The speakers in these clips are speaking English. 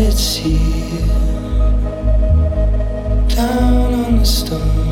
it's here. Down on the stone.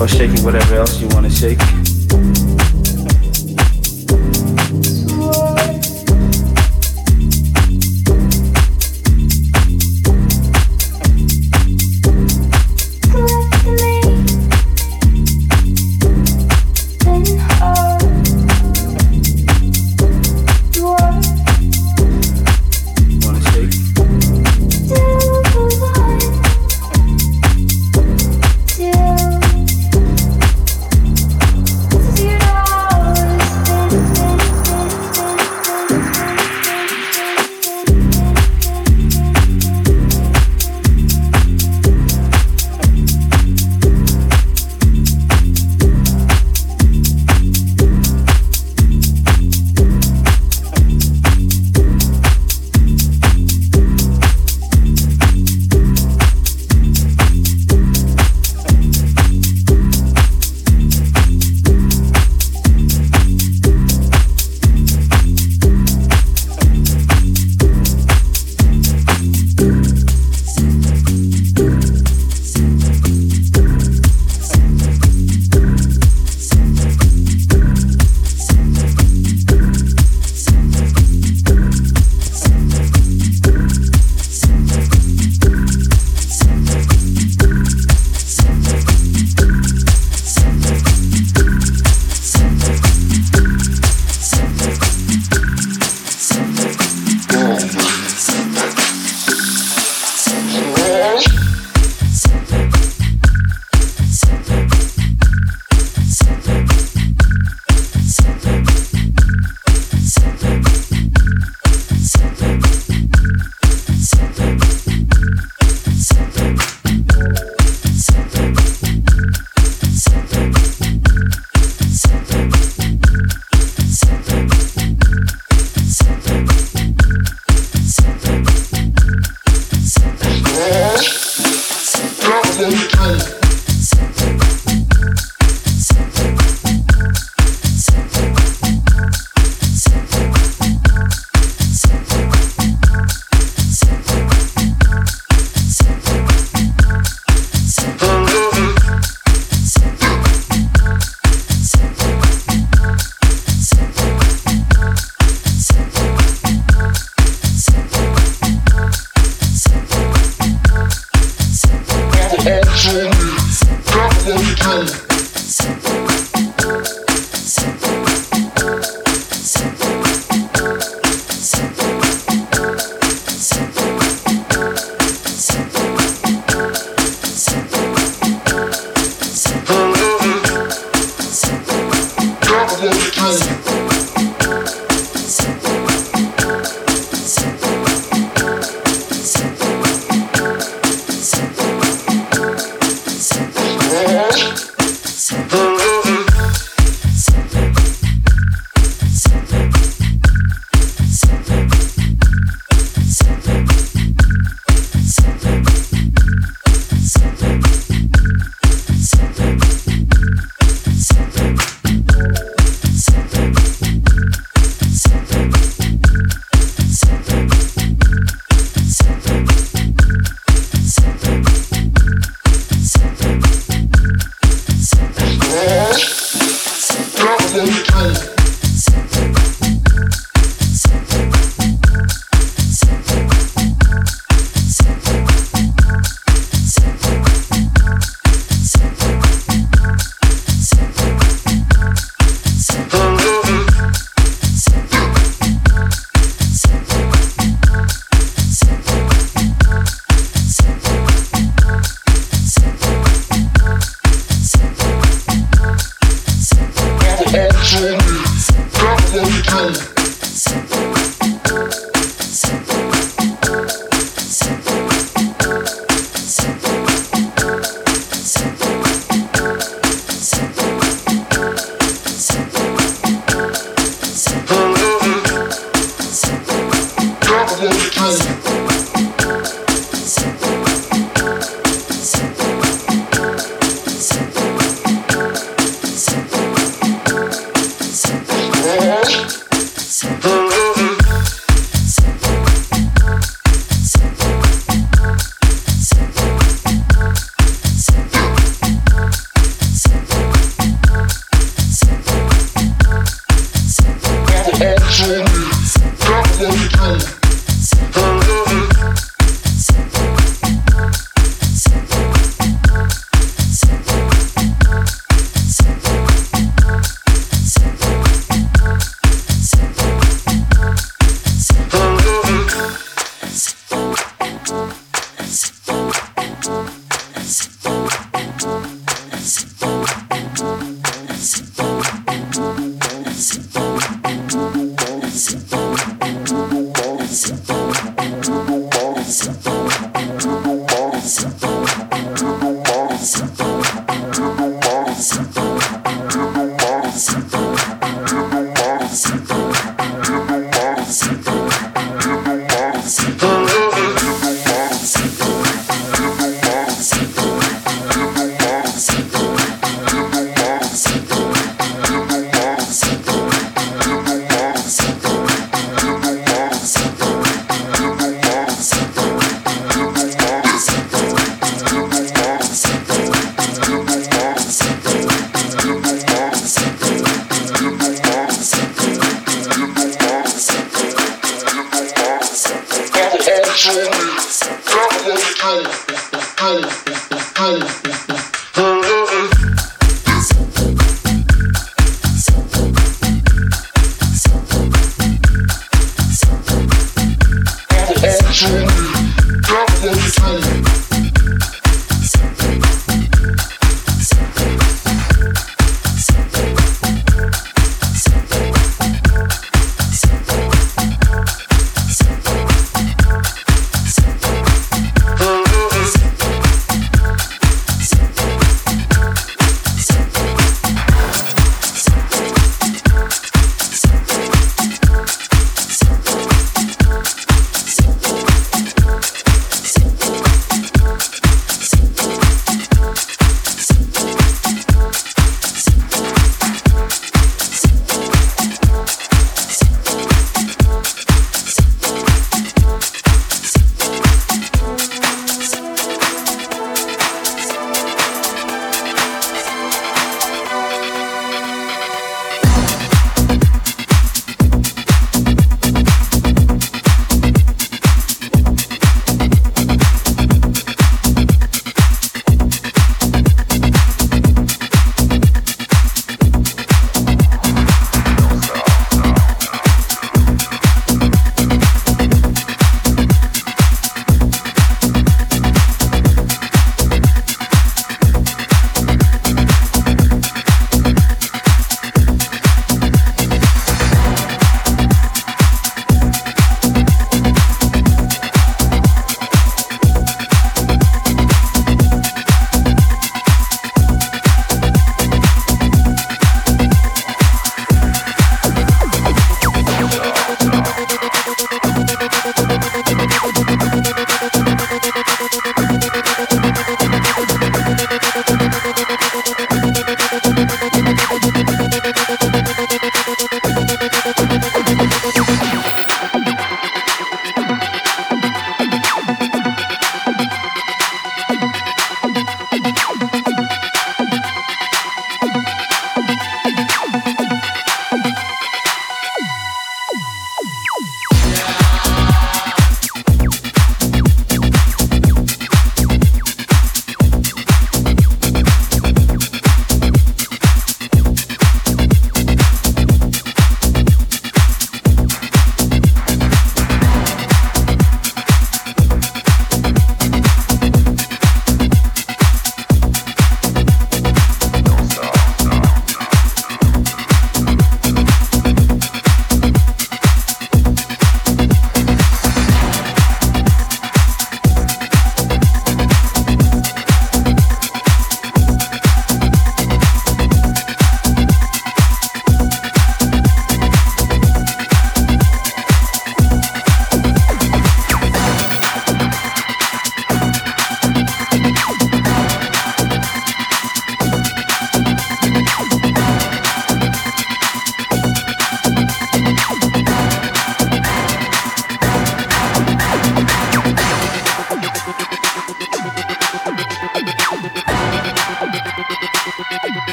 Or shaking whatever else you want to shake. Bye.